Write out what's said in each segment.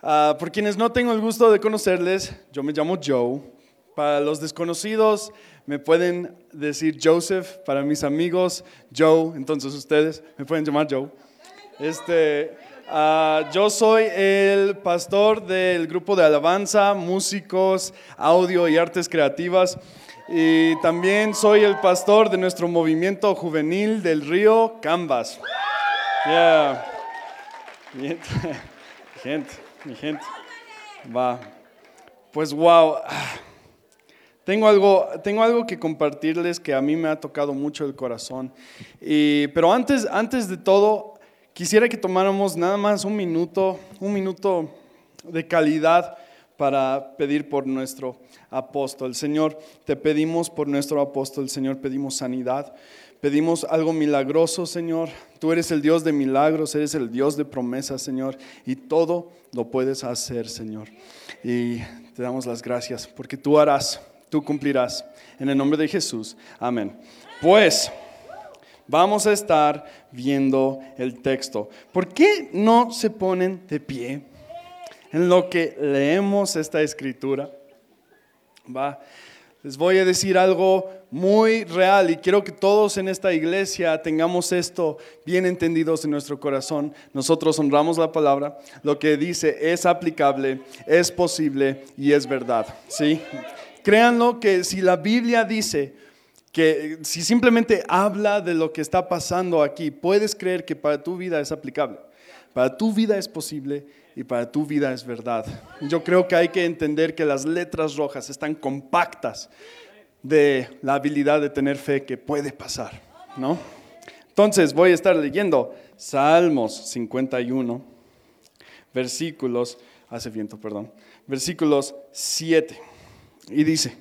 Ah, por quienes no tengo el gusto de conocerles, yo me llamo Joe. Para los desconocidos, me pueden decir Joseph. Para mis amigos, Joe. Entonces ustedes me pueden llamar Joe. Este, ah, yo soy el pastor del grupo de alabanza, músicos, audio y artes creativas. Y también soy el pastor de nuestro movimiento juvenil del río Canvas. Yeah. Gente mi gente. Va. Pues wow. Tengo algo, tengo algo que compartirles que a mí me ha tocado mucho el corazón. Pero antes, antes de todo, quisiera que tomáramos nada más un minuto, un minuto de calidad para pedir por nuestro apóstol. Señor, te pedimos por nuestro apóstol, Señor, pedimos sanidad. Pedimos algo milagroso, Señor. Tú eres el Dios de milagros, eres el Dios de promesas, Señor. Y todo lo puedes hacer, Señor. Y te damos las gracias porque tú harás, tú cumplirás. En el nombre de Jesús. Amén. Pues vamos a estar viendo el texto. ¿Por qué no se ponen de pie en lo que leemos esta escritura? Va. Les voy a decir algo muy real y quiero que todos en esta iglesia tengamos esto bien entendidos en nuestro corazón. Nosotros honramos la palabra, lo que dice es aplicable, es posible y es verdad. ¿sí? Créanlo que si la Biblia dice que si simplemente habla de lo que está pasando aquí, puedes creer que para tu vida es aplicable, para tu vida es posible y para tu vida es verdad. Yo creo que hay que entender que las letras rojas están compactas de la habilidad de tener fe que puede pasar, ¿no? Entonces voy a estar leyendo Salmos 51, versículos, hace viento, perdón, versículos 7. Y dice,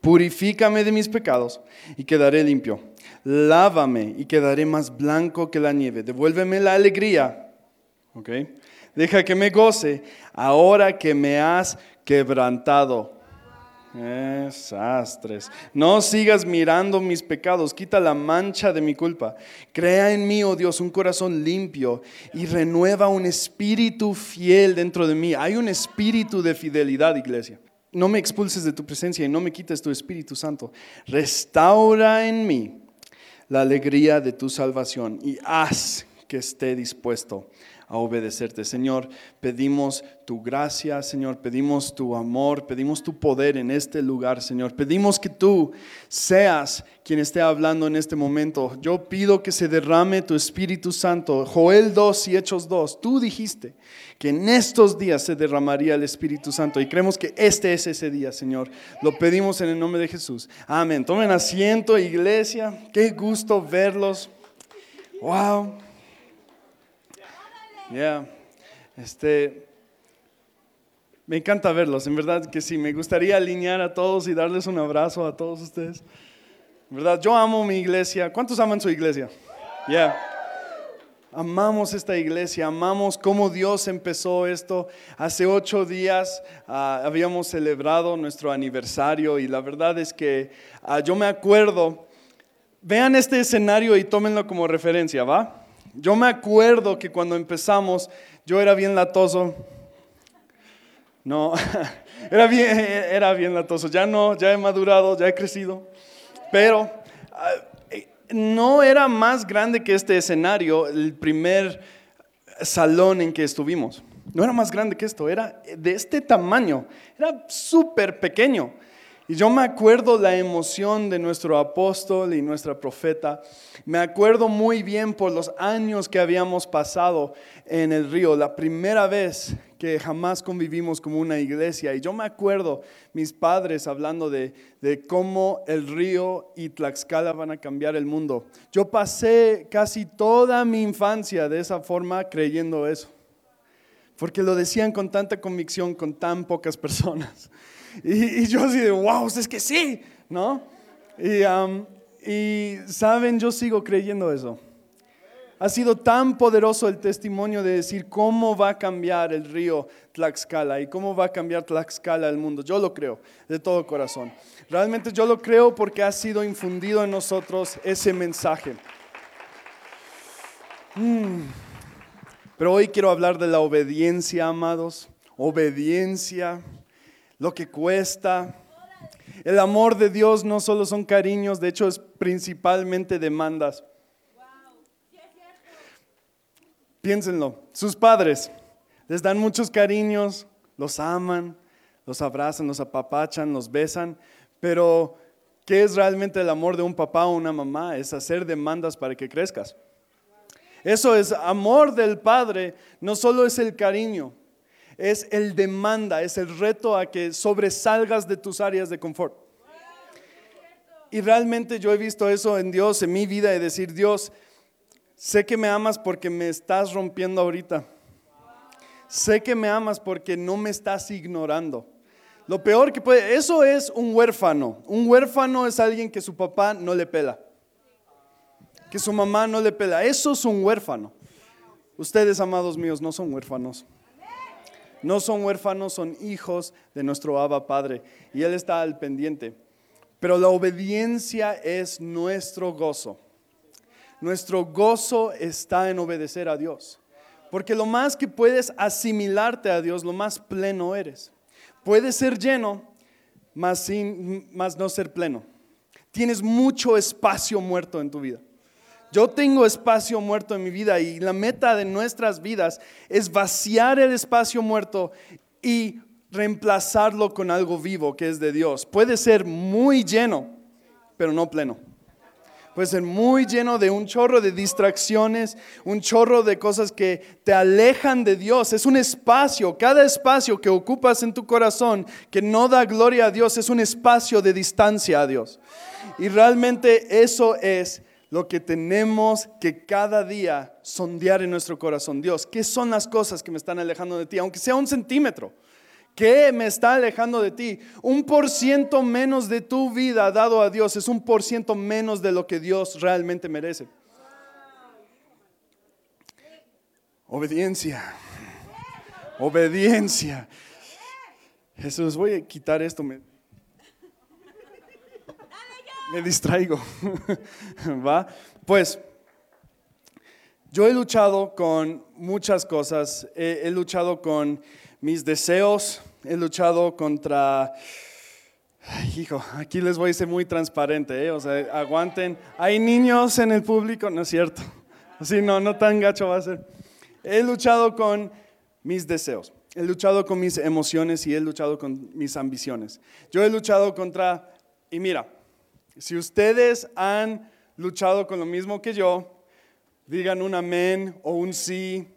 purifícame de mis pecados y quedaré limpio. Lávame y quedaré más blanco que la nieve. Devuélveme la alegría. ¿ok?, Deja que me goce ahora que me has quebrantado. Desastres. No sigas mirando mis pecados, quita la mancha de mi culpa. Crea en mí, oh Dios, un corazón limpio y renueva un espíritu fiel dentro de mí. Hay un espíritu de fidelidad, iglesia. No me expulses de tu presencia y no me quites tu Espíritu Santo. Restaura en mí la alegría de tu salvación y haz que esté dispuesto a obedecerte. Señor, pedimos tu gracia, Señor, pedimos tu amor, pedimos tu poder en este lugar, Señor. Pedimos que tú seas quien esté hablando en este momento. Yo pido que se derrame tu Espíritu Santo. Joel 2 y Hechos 2, tú dijiste que en estos días se derramaría el Espíritu Santo y creemos que este es ese día, Señor. Lo pedimos en el nombre de Jesús. Amén. Tomen asiento, iglesia. Qué gusto verlos. Wow. Yeah. Este, me encanta verlos, en verdad que sí. Me gustaría alinear a todos y darles un abrazo a todos ustedes. Verdad, yo amo mi iglesia. ¿Cuántos aman su iglesia? Yeah. Amamos esta iglesia, amamos cómo Dios empezó esto. Hace ocho días ah, habíamos celebrado nuestro aniversario y la verdad es que ah, yo me acuerdo, vean este escenario y tómenlo como referencia, ¿va? Yo me acuerdo que cuando empezamos yo era bien latoso. No, era bien, era bien latoso. Ya no, ya he madurado, ya he crecido. Pero ah, eh, no era más grande que este escenario, el primer salón en que estuvimos. No era más grande que esto, era de este tamaño, era súper pequeño. Y yo me acuerdo la emoción de nuestro apóstol y nuestra profeta. Me acuerdo muy bien por los años que habíamos pasado en el río, la primera vez que jamás convivimos como una iglesia. Y yo me acuerdo mis padres hablando de, de cómo el río y Tlaxcala van a cambiar el mundo. Yo pasé casi toda mi infancia de esa forma creyendo eso. Porque lo decían con tanta convicción, con tan pocas personas. Y, yo así de, wow, es que sí, ¿no? Y, y saben, yo sigo creyendo eso. Ha sido tan poderoso el testimonio de decir cómo va a cambiar el río Tlaxcala y cómo va a cambiar Tlaxcala el mundo. Yo lo creo de todo corazón. Realmente yo lo creo porque ha sido infundido en nosotros ese mensaje. Mm. Pero hoy quiero hablar de la obediencia, amados. Obediencia, lo que cuesta. El amor de Dios no solo son cariños, de hecho es principalmente demandas. Piénsenlo, sus padres les dan muchos cariños, los aman, los abrazan, los apapachan, los besan, pero ¿qué es realmente el amor de un papá o una mamá? Es hacer demandas para que crezcas. Eso es amor del Padre, no solo es el cariño, es el demanda, es el reto a que sobresalgas de tus áreas de confort. Y realmente yo he visto eso en Dios, en mi vida, y decir, Dios, sé que me amas porque me estás rompiendo ahorita. Sé que me amas porque no me estás ignorando. Lo peor que puede, eso es un huérfano. Un huérfano es alguien que su papá no le pela que su mamá no le pela. Eso es un huérfano. Ustedes, amados míos, no son huérfanos. No son huérfanos, son hijos de nuestro Abba Padre. Y Él está al pendiente. Pero la obediencia es nuestro gozo. Nuestro gozo está en obedecer a Dios. Porque lo más que puedes asimilarte a Dios, lo más pleno eres. Puedes ser lleno, mas, sin, mas no ser pleno. Tienes mucho espacio muerto en tu vida. Yo tengo espacio muerto en mi vida y la meta de nuestras vidas es vaciar el espacio muerto y reemplazarlo con algo vivo que es de Dios. Puede ser muy lleno, pero no pleno. Puede ser muy lleno de un chorro de distracciones, un chorro de cosas que te alejan de Dios. Es un espacio, cada espacio que ocupas en tu corazón que no da gloria a Dios es un espacio de distancia a Dios. Y realmente eso es lo que tenemos que cada día sondear en nuestro corazón. Dios, ¿qué son las cosas que me están alejando de ti? Aunque sea un centímetro. ¿Qué me está alejando de ti? Un por ciento menos de tu vida dado a Dios es un por ciento menos de lo que Dios realmente merece. Obediencia. Obediencia. Jesús, voy a quitar esto me distraigo. ¿Va? Pues yo he luchado con muchas cosas. He, luchado con mis deseos, he luchado contra... hijo, aquí les voy a ser muy transparente, ¿eh? o sea, aguanten. Hay niños en el público, no es cierto. Así no, no tan gacho va a ser. He luchado con mis deseos, he luchado con mis emociones y he luchado con mis ambiciones. Yo he luchado contra, y mira, si ustedes han luchado con lo mismo que yo, digan un amén o un sí.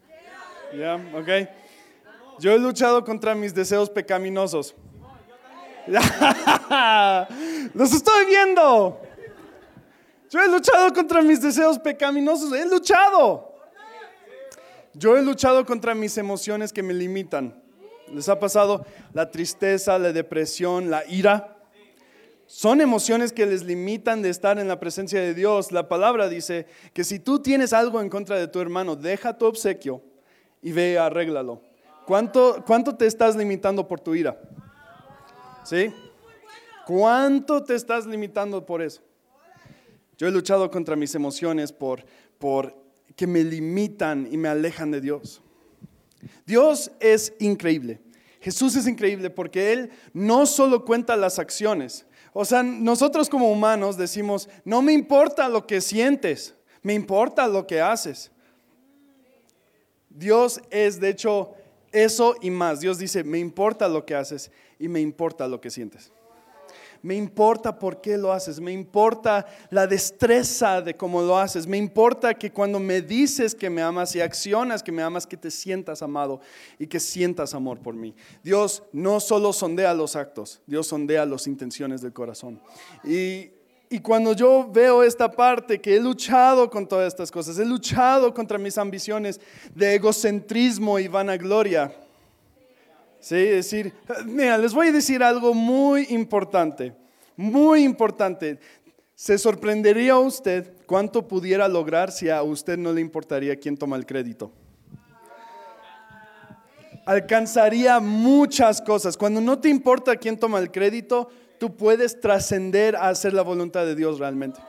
¿Ya? ¿Ok? Yo he luchado contra mis deseos pecaminosos. Los estoy viendo. Yo he luchado contra mis deseos pecaminosos. He luchado. Yo he luchado contra mis emociones que me limitan. ¿Les ha pasado la tristeza, la depresión, la ira? Son emociones que les limitan de estar en la presencia de Dios. La palabra dice que si tú tienes algo en contra de tu hermano, deja tu obsequio y ve, arréglalo. ¿Cuánto, ¿Cuánto te estás limitando por tu ira? ¿Sí? ¿Cuánto te estás limitando por eso? Yo he luchado contra mis emociones por, por que me limitan y me alejan de Dios. Dios es increíble. Jesús es increíble porque Él no solo cuenta las acciones, o sea, nosotros como humanos decimos, no me importa lo que sientes, me importa lo que haces. Dios es, de hecho, eso y más. Dios dice, me importa lo que haces y me importa lo que sientes me importa por qué lo haces, me importa la destreza de cómo lo haces, me importa que cuando me dices que me amas y accionas que me amas, que te sientas amado y que sientas amor por mí. Dios no solo sondea los actos, Dios sondea las intenciones del corazón. Y y cuando yo veo esta parte, que he luchado con todas estas cosas, he luchado contra mis ambiciones de egocentrismo y vanagloria, ¿sí? decir, mira, les voy a decir algo muy importante, muy importante. Se sorprendería usted cuánto pudiera lograr si a usted no le importaría quién toma el crédito. Alcanzaría muchas cosas. Cuando no te importa quién toma el crédito, tú puedes trascender a hacer la voluntad de Dios realmente.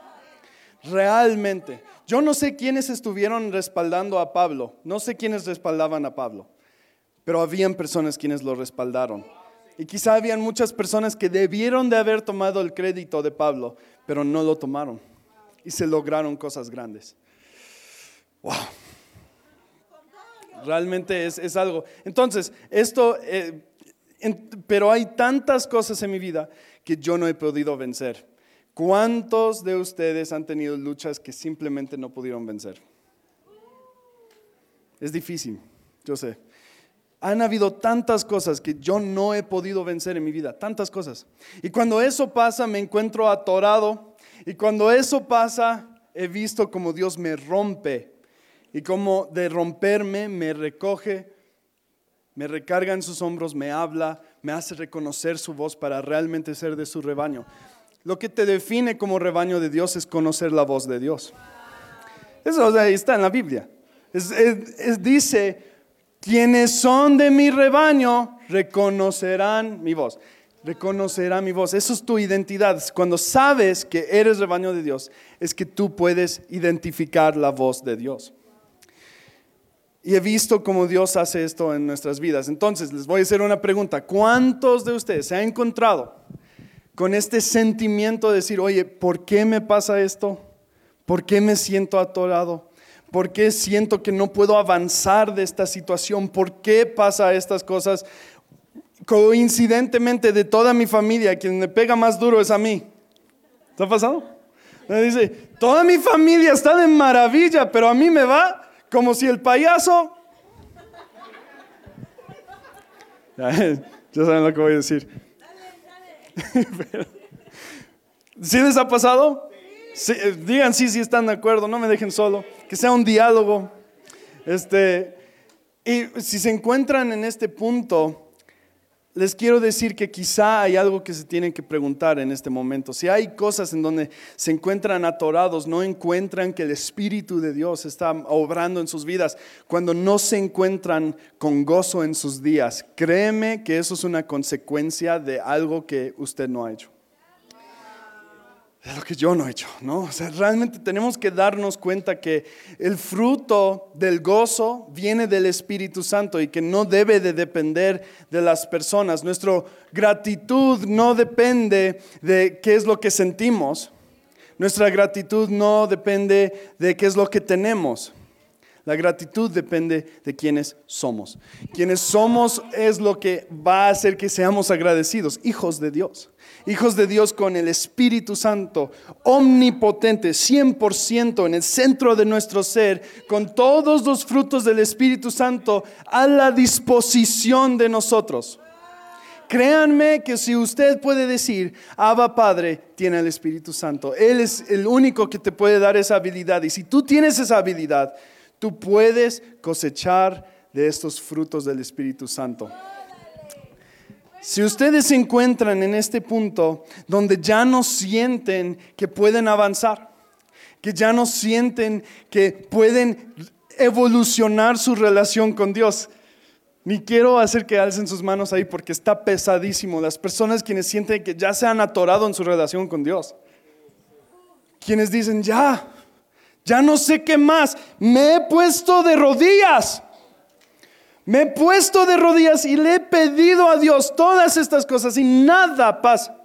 Realmente. Yo no sé quiénes estuvieron respaldando a Pablo, no sé quiénes respaldaban a Pablo, pero habían personas quienes lo respaldaron. Y quizá habían muchas personas que debieron de haber tomado el crédito de Pablo, pero no lo tomaron. Y se lograron cosas grandes. Wow. Realmente es, algo. Entonces, esto, eh, pero hay tantas cosas en mi vida que yo no he podido vencer. ¿Cuántos de ustedes han tenido luchas que simplemente no pudieron vencer? Es difícil, yo sé. Han habido tantas cosas que yo no he podido vencer en mi vida, tantas cosas. Y cuando eso pasa me encuentro atorado. Y cuando eso pasa he visto como Dios me rompe. Y como de romperme me recoge, me recarga en sus hombros, me habla, me hace reconocer su voz para realmente ser de su rebaño. Lo que te define como rebaño de Dios es conocer la voz de Dios. Eso está en la Biblia. dice, quienes son de mi rebaño reconocerán mi voz. Reconocerán mi voz. Eso es tu identidad. Cuando sabes que eres rebaño de Dios, es que tú puedes identificar la voz de Dios. Y he visto cómo Dios hace esto en nuestras vidas. Entonces, les voy a hacer una pregunta. ¿Cuántos de ustedes se han encontrado con este sentimiento de decir, oye, ¿por qué me pasa esto? ¿Por qué me siento atorado? ¿Por qué siento que no puedo avanzar de esta situación? ¿Por qué pasa estas cosas? Coincidentemente de toda mi familia, quien me pega más duro es a mí. ¿Te ha pasado? Me dice, toda mi familia está de maravilla, pero a mí me va como si el payaso... Ya saben lo que voy a decir. ¿Sí les ha pasado? Eh, digan sí, si están de acuerdo, no me dejen solo. Que sea un diálogo. Este, y si se encuentran en este punto, les quiero decir que quizá hay algo que se tienen que preguntar en este momento. Si hay cosas en donde se encuentran atorados, no encuentran que el Espíritu de Dios está obrando en sus vidas, cuando no se encuentran con gozo en sus días, créeme que eso es una consecuencia de algo que usted no ha hecho de lo que yo no he hecho, ¿no? O sea, realmente tenemos que darnos cuenta que el fruto del gozo viene del Espíritu Santo y que no debe de depender de las personas. Nuestra gratitud no depende de qué es lo que sentimos. Nuestra gratitud no depende de qué es lo que tenemos. La gratitud depende de quienes somos. Quienes somos es lo que va a hacer que seamos agradecidos, hijos de Dios. Hijos de Dios con el Espíritu Santo, omnipotente, 100% en el centro de nuestro ser, con todos los frutos del Espíritu Santo a la disposición de nosotros. Créanme que si usted puede decir, Abba Padre, tiene el Espíritu Santo. Él es el único que te puede dar esa habilidad. Y si tú tienes esa habilidad, Tú puedes cosechar de estos frutos del Espíritu Santo. Si ustedes se encuentran en este punto donde ya no sienten que pueden avanzar, que ya no sienten que pueden evolucionar su relación con Dios, ni quiero hacer que alcen sus manos ahí porque está pesadísimo. Las personas quienes sienten que ya se han atorado en su relación con Dios. Quienes dicen, ya, ya no sé qué más. Me he puesto de rodillas. Me he puesto de rodillas y le he pedido a Dios todas estas cosas y nada pasa.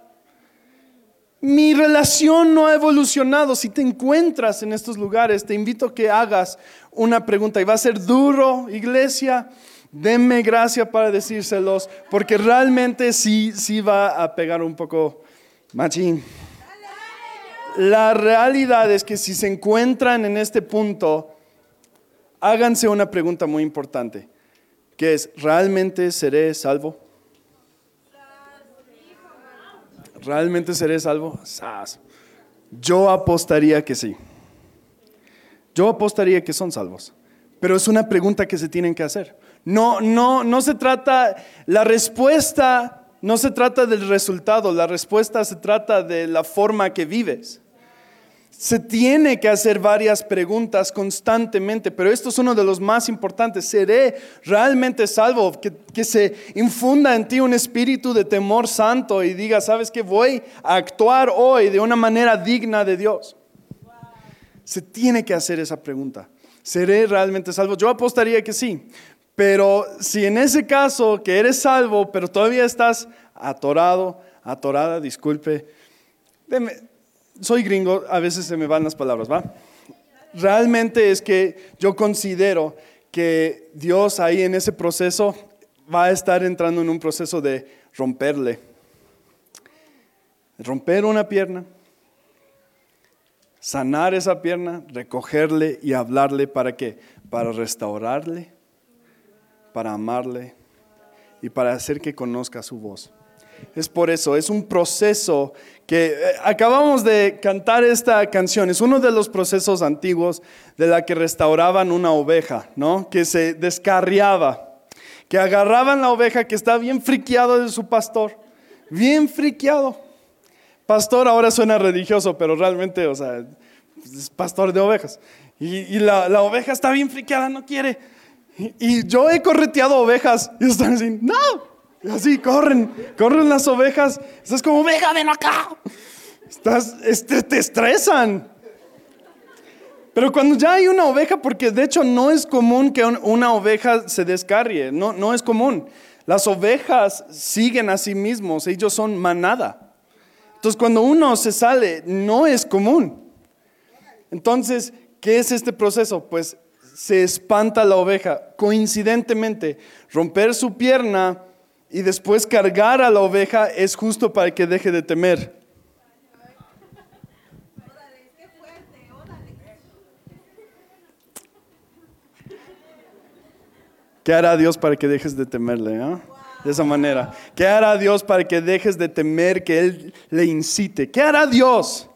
Mi relación no ha evolucionado. Si te encuentras en estos lugares, te invito a que hagas una pregunta y va a ser duro, iglesia. Denme gracia para decírselos, porque realmente sí, sí va a pegar un poco machín. La realidad es que si se encuentran en este punto, háganse una pregunta muy importante, que es, ¿realmente seré salvo? ¿Realmente seré salvo? Yo apostaría que sí. Yo apostaría que son salvos. Pero es una pregunta que se tienen que hacer. No, no, no se trata, la respuesta no se trata del resultado, la respuesta se trata de la forma que vives. Se tiene que hacer varias preguntas constantemente, pero esto es uno de los más importantes. ¿Seré realmente salvo? Que, se infunda en ti un espíritu de temor santo y diga, ¿sabes qué? Voy a actuar hoy de una manera digna de Dios. se tiene que hacer esa pregunta. ¿Seré realmente salvo? Yo apostaría que sí. Pero si en ese caso que eres salvo, pero todavía estás atorado, atorada, disculpe, soy gringo, a veces se me van las palabras, ¿va? Realmente es que yo considero que Dios ahí en ese proceso va a estar entrando en un proceso de romperle. Romper una pierna, sanar esa pierna, recogerle y hablarle para qué? Para restaurarle, para amarle y para hacer que conozca su voz. Es por eso, es un proceso que eh, acabamos de cantar esta canción, es uno de los procesos antiguos de la que restauraban una oveja, ¿no? Que se descarriaba, que agarraban la oveja que está bien friqueado de su pastor, bien friqueado. Pastor ahora suena religioso, pero realmente, o sea, es pastor de ovejas. Y, la, oveja está bien friqueada, no quiere. Y, yo he correteado ovejas y están así, no, así corren, corren las ovejas. Estás como, oveja, ven acá. Estás, este, te estresan. Pero cuando ya hay una oveja, porque de hecho no es común que una oveja se descarrie, no, no es común. Las ovejas siguen a sí mismos, ellos son manada. Entonces cuando uno se sale, no es común. Entonces, ¿qué es este proceso? Pues se espanta la oveja. Coincidentemente, romper su pierna y después cargar a la oveja es justo para que deje de temer. ¿Qué hará Dios para que dejes de temerle? Ah? De esa manera. ¿Qué hará Dios para que dejes de temer que Él le incite? ¿Qué hará Dios?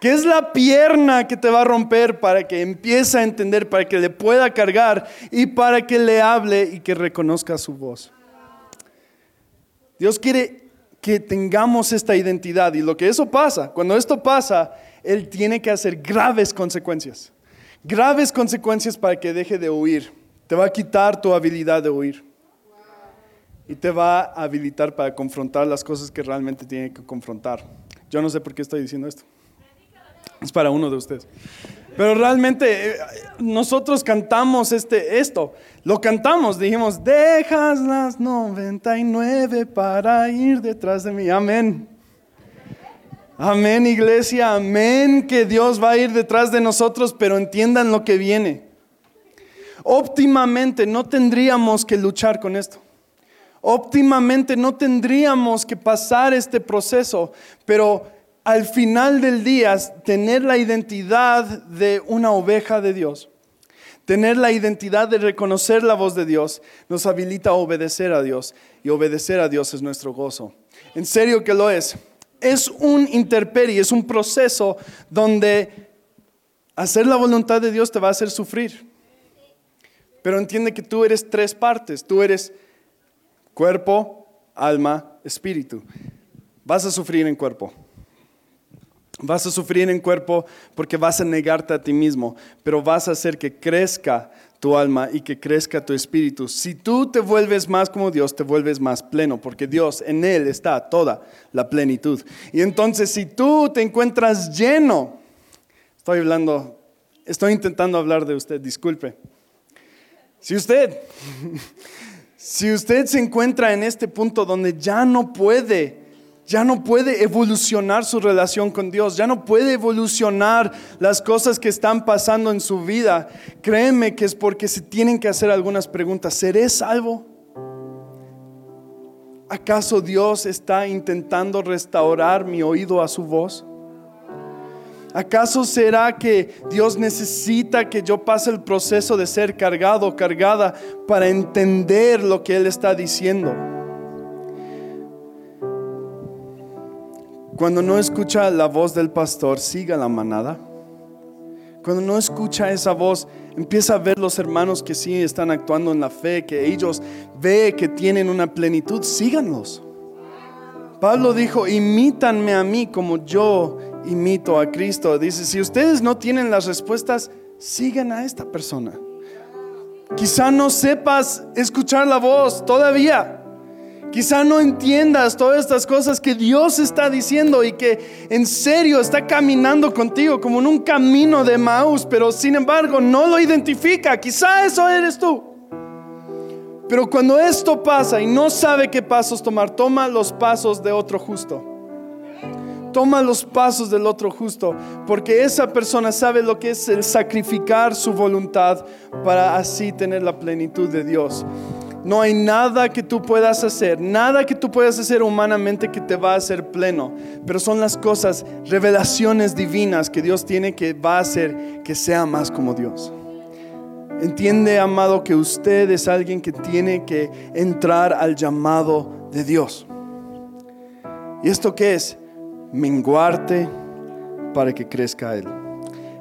¿Qué es la pierna que te va a romper para que empiece a entender, para que le pueda cargar y para que le hable y que reconozca su voz? Dios quiere que tengamos esta identidad y lo que eso pasa, cuando esto pasa, Él tiene que hacer graves consecuencias. Graves consecuencias para que deje de huir. Te va a quitar tu habilidad de huir. Y te va a habilitar para confrontar las cosas que realmente tiene que confrontar. Yo no sé por qué estoy diciendo esto. Es para uno de ustedes. Pero realmente eh, nosotros cantamos este, esto, lo cantamos, dijimos, dejas las 99 para ir detrás de mí. Amén. Amén, iglesia, amén, que Dios va a ir detrás de nosotros, pero entiendan lo que viene. Óptimamente no tendríamos que luchar con esto. Óptimamente no tendríamos que pasar este proceso, pero al final del día tener la identidad de una oveja de Dios, tener la identidad de reconocer la voz de Dios, nos habilita a obedecer a Dios. Y obedecer a Dios es nuestro gozo. En serio que lo es. Es un interperi, es un proceso donde hacer la voluntad de Dios te va a hacer sufrir. Pero entiende que tú eres tres partes. Tú eres cuerpo, alma, espíritu. Vas a sufrir en cuerpo Vas a sufrir en cuerpo porque vas a negarte a ti mismo, pero vas a hacer que crezca tu alma y que crezca tu espíritu. Si tú te vuelves más como Dios, te vuelves más pleno, porque Dios, en Él está toda la plenitud. Y entonces si tú te encuentras lleno, estoy hablando, estoy intentando hablar de usted, disculpe. Si usted, si usted se encuentra en este punto donde ya no puede ya no puede evolucionar su relación con Dios, ya no puede evolucionar las cosas que están pasando en su vida. Créeme que es porque se tienen que hacer algunas preguntas. ¿Seré salvo? ¿Acaso Dios está intentando restaurar mi oído a su voz? ¿Acaso será que Dios necesita que yo pase el proceso de ser cargado o cargada para entender lo que Él está diciendo? Cuando no escucha la voz del pastor, siga la manada. Cuando no escucha esa voz, empieza a ver los hermanos que sí están actuando en la fe, que ellos ve que tienen una plenitud, síganlos. Pablo dijo, imítanme a mí como yo imito a Cristo. Dice, si ustedes no tienen las respuestas, sigan a esta persona. Quizá no sepas escuchar la voz todavía. Quizá no entiendas todas estas cosas que Dios está diciendo y que en serio está caminando contigo como en un camino de Maús, pero sin embargo no lo identifica. Quizá eso eres tú. Pero cuando esto pasa y no sabe qué pasos tomar, toma los pasos de otro justo. Toma los pasos del otro justo, porque esa persona sabe lo que es el sacrificar su voluntad para así tener la plenitud de Dios. No hay nada que tú puedas hacer, nada que tú puedas hacer humanamente que te va a hacer pleno, pero son las cosas, revelaciones divinas que Dios tiene que va a hacer que sea más como Dios. Entiende, amado, que usted es alguien que tiene que entrar al llamado de Dios. ¿Y esto qué es? Menguarte para que crezca Él.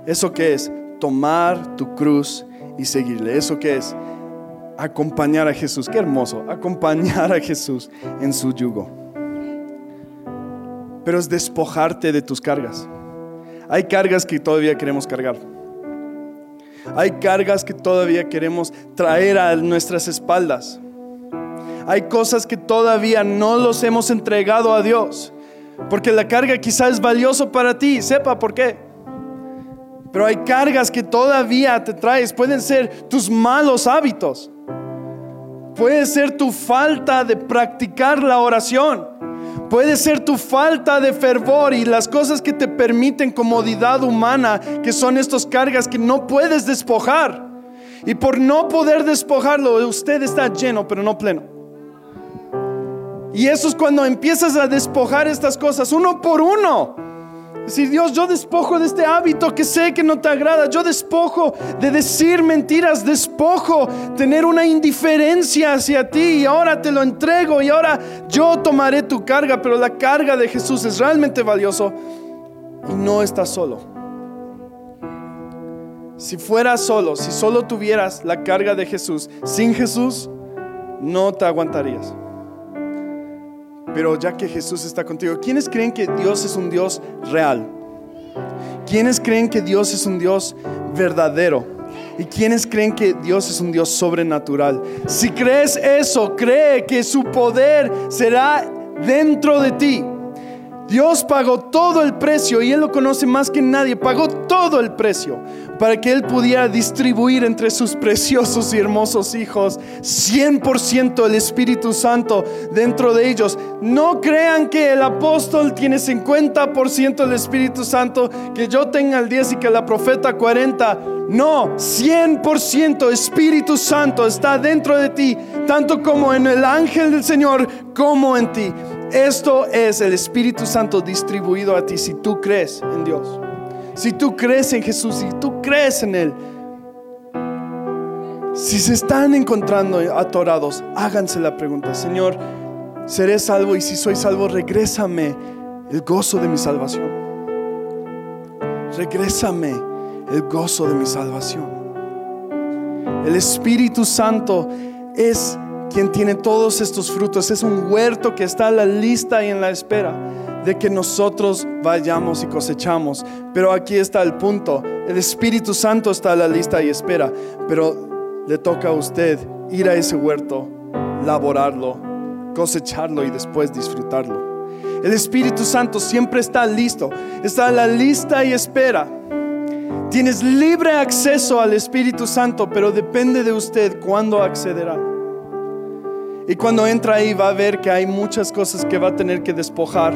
¿Eso qué es? Tomar tu cruz y seguirle. ¿Eso qué es? Acompañar a Jesús. Qué hermoso, acompañar a Jesús en su yugo. Pero es despojarte de tus cargas. Hay cargas que todavía queremos cargar. Hay cargas que todavía queremos traer a nuestras espaldas. Hay cosas que todavía no los hemos entregado a Dios. Porque la carga quizás es valioso para ti. Sepa por qué. Pero hay cargas que todavía te traes. Pueden ser tus malos hábitos. Puede ser tu falta de practicar la oración. Puede ser tu falta de fervor y las cosas que te permiten comodidad humana, que son estas cargas que no puedes despojar. Y por no poder despojarlo, usted está lleno, pero no pleno. Y eso es cuando empiezas a despojar estas cosas, uno por uno. Decir, Dios, yo despojo de este hábito que sé que no te agrada. Yo despojo de decir mentiras. Despojo tener una indiferencia hacia ti. Y ahora te lo entrego. Y ahora yo tomaré tu carga. Pero la carga de Jesús es realmente valioso. Y no estás solo. Si fueras solo, si solo tuvieras la carga de Jesús, sin Jesús, no te aguantarías. Pero ya que Jesús está contigo, ¿quiénes creen que Dios es un Dios real? ¿Quiénes creen que Dios es un Dios verdadero? ¿Y quiénes creen que Dios es un Dios sobrenatural? Si crees eso, cree que su poder será dentro de ti. Dios pagó todo el precio y Él lo conoce más que nadie. Pagó todo el precio para que Él pudiera distribuir entre sus preciosos y hermosos hijos 100% el Espíritu Santo dentro de ellos. No crean que el apóstol tiene 50% del Espíritu Santo, que yo tenga el 10 y que la profeta 40. No, 100% Espíritu Santo está dentro de ti, tanto como en el ángel del Señor como en ti. Esto es el Espíritu Santo distribuido a ti si tú crees en Dios. Si tú crees en Jesús, si tú crees en Él. Si se están encontrando atorados, háganse la pregunta, Señor, ¿seré salvo? Y si soy salvo, regrésame el gozo de mi salvación. Regrésame el gozo de mi salvación. El Espíritu Santo es quien tiene todos estos frutos. Es un huerto que está a la lista y en la espera de que nosotros vayamos y cosechamos. Pero aquí está el punto. El Espíritu Santo está a la lista y espera. Pero le toca a usted ir a ese huerto, laborarlo, cosecharlo y después disfrutarlo. El Espíritu Santo siempre está listo. Está a la lista y espera. Tienes libre acceso al Espíritu Santo, pero depende de usted cuándo accederá. Y cuando entra ahí va a ver que hay muchas cosas que va a tener que despojar.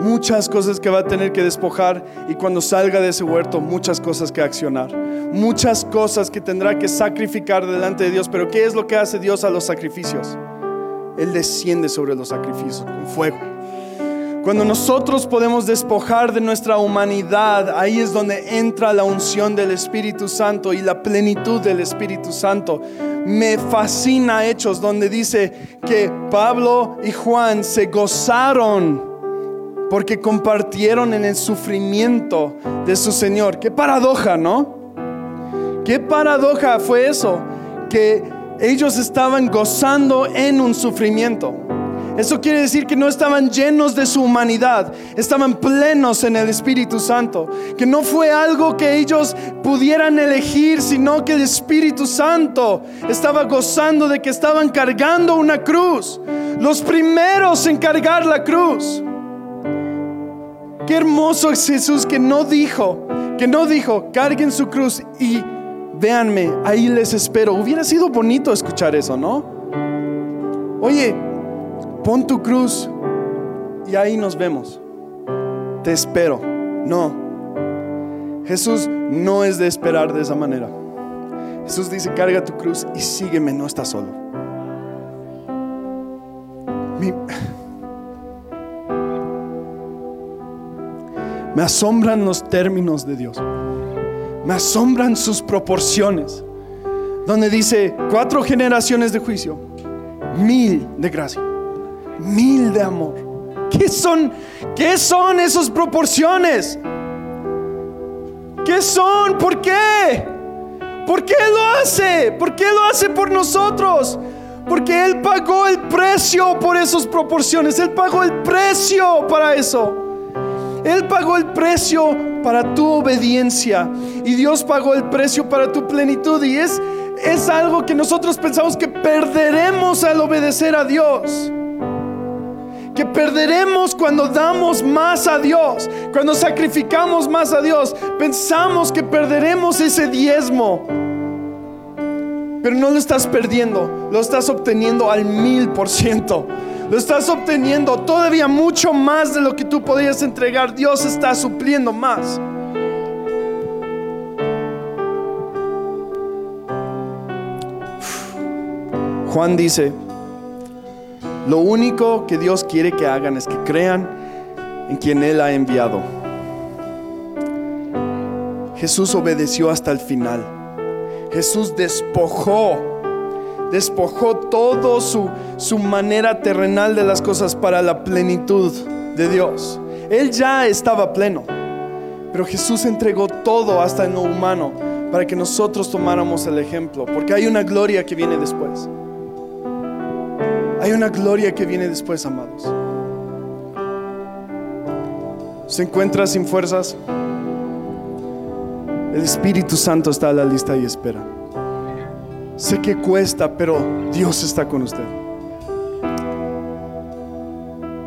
Muchas cosas que va a tener que despojar y cuando salga de ese huerto, muchas cosas que accionar. Muchas cosas que tendrá que sacrificar delante de Dios. Pero ¿qué es lo que hace Dios a los sacrificios? Él desciende sobre los sacrificios con fuego. Cuando nosotros podemos despojar de nuestra humanidad, ahí es donde entra la unción del Espíritu Santo y la plenitud del Espíritu Santo. Me fascina Hechos donde dice que Pablo y Juan se gozaron porque compartieron en el sufrimiento de su Señor. Qué paradoja, ¿no? Qué paradoja fue eso, que ellos estaban gozando en un sufrimiento. Eso quiere decir que no estaban llenos de su humanidad, estaban plenos en el Espíritu Santo. Que no fue algo que ellos pudieran elegir, sino que el Espíritu Santo estaba gozando de que estaban cargando una cruz. Los primeros en cargar la cruz. Qué hermoso es Jesús que no dijo, que no dijo, carguen su cruz y véanme, ahí les espero. Hubiera sido bonito escuchar eso, ¿no? Oye, pon tu cruz y ahí nos vemos. Te espero. No. Jesús no es de esperar de esa manera. Jesús dice, carga tu cruz y sígueme, no estás solo. Me asombran los términos de Dios. Me asombran sus proporciones. Donde dice cuatro generaciones de juicio, mil de gracia mil de amor. ¿Qué son? ¿Qué son esas proporciones? ¿Qué son? ¿Por qué? ¿Por qué lo hace? ¿Por qué lo hace por nosotros? Porque Él pagó el precio por esas proporciones. Él pagó el precio para eso. Él pagó el precio para tu obediencia. Y Dios pagó el precio para tu plenitud. Y es, es algo que nosotros pensamos que perderemos al obedecer a Dios que perderemos cuando damos más a Dios, cuando sacrificamos más a Dios. Pensamos que perderemos ese diezmo, pero no lo estás perdiendo, lo estás obteniendo al mil por ciento. Lo estás obteniendo todavía mucho más de lo que tú podías entregar. Dios está supliendo más. Juan dice, lo único que Dios quiere que hagan es que crean en quien Él ha enviado. Jesús obedeció hasta el final. Jesús despojó, despojó todo su, su manera terrenal de las cosas para la plenitud de Dios. Él ya estaba pleno, pero Jesús entregó todo hasta en lo humano para que nosotros tomáramos el ejemplo, porque hay una gloria que viene después. Hay una gloria que viene después, amados. Se encuentra sin fuerzas. El Espíritu Santo está a la lista y espera. Sé que cuesta, pero Dios está con usted.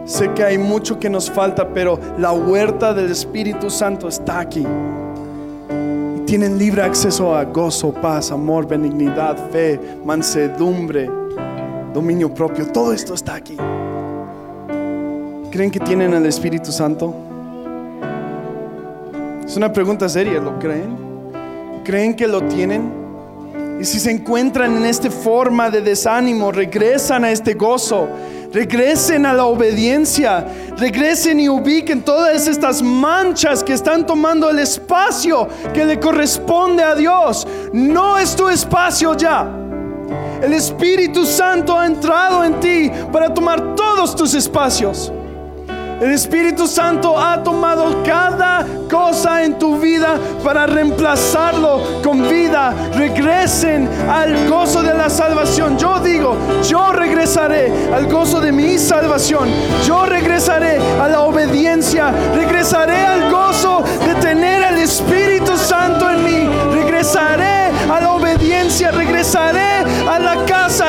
Sé que hay mucho que nos falta, pero la huerta del Espíritu Santo está aquí. Y tienen libre acceso a gozo, paz, amor, benignidad, fe, mansedumbre dominio propio, todo esto está aquí. ¿Creen que tienen el Espíritu Santo? Es una pregunta seria, ¿lo creen? ¿Creen que lo tienen? Y si se encuentran en esta forma de desánimo, regresan a este gozo, regresen a la obediencia, regresen y ubiquen todas estas manchas que están tomando el espacio que le corresponde a Dios. No es tu espacio ya. El Espíritu Santo ha entrado en ti para tomar todos tus espacios. El Espíritu Santo ha tomado cada cosa en tu vida para reemplazarlo con vida. Regresen al gozo de la salvación. Yo digo, yo regresaré al gozo de mi salvación. Yo regresaré a la obediencia. Regresaré al gozo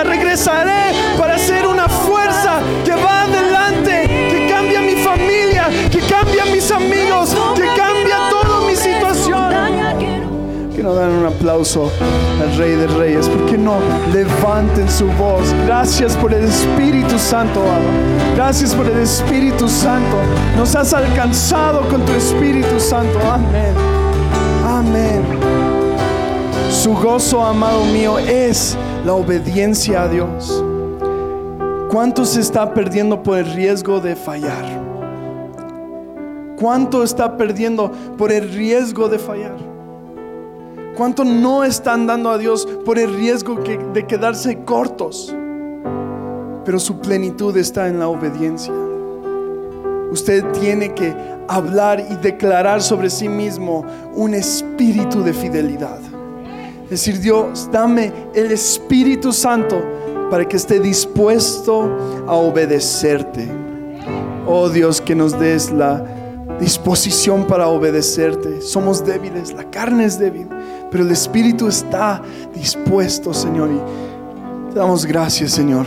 Regresaré para ser una fuerza que va adelante que cambia mis amigos, que cambia toda mi situación. Que no dan un aplauso al Rey de Reyes, porque no levanten su voz. Gracias por el Espíritu Santo, Gracias por el Espíritu Santo. Nos has alcanzado con tu Espíritu Santo. Amén. Amén. Su gozo, amado mío, es la obediencia a Dios. ¿Cuánto se está perdiendo por el riesgo de fallar? ¿Cuánto está perdiendo por el riesgo de fallar? ¿Cuánto no están dando a Dios por el riesgo de quedarse cortos? Pero su plenitud está en la obediencia. Usted tiene que hablar y declarar sobre sí mismo un espíritu de fidelidad. Decir, Dios, dame el Espíritu Santo para que esté dispuesto a obedecerte. Oh Dios, que nos des la disposición para obedecerte. Somos débiles, la carne es débil, pero el Espíritu está dispuesto, Señor. Y te damos gracias, Señor.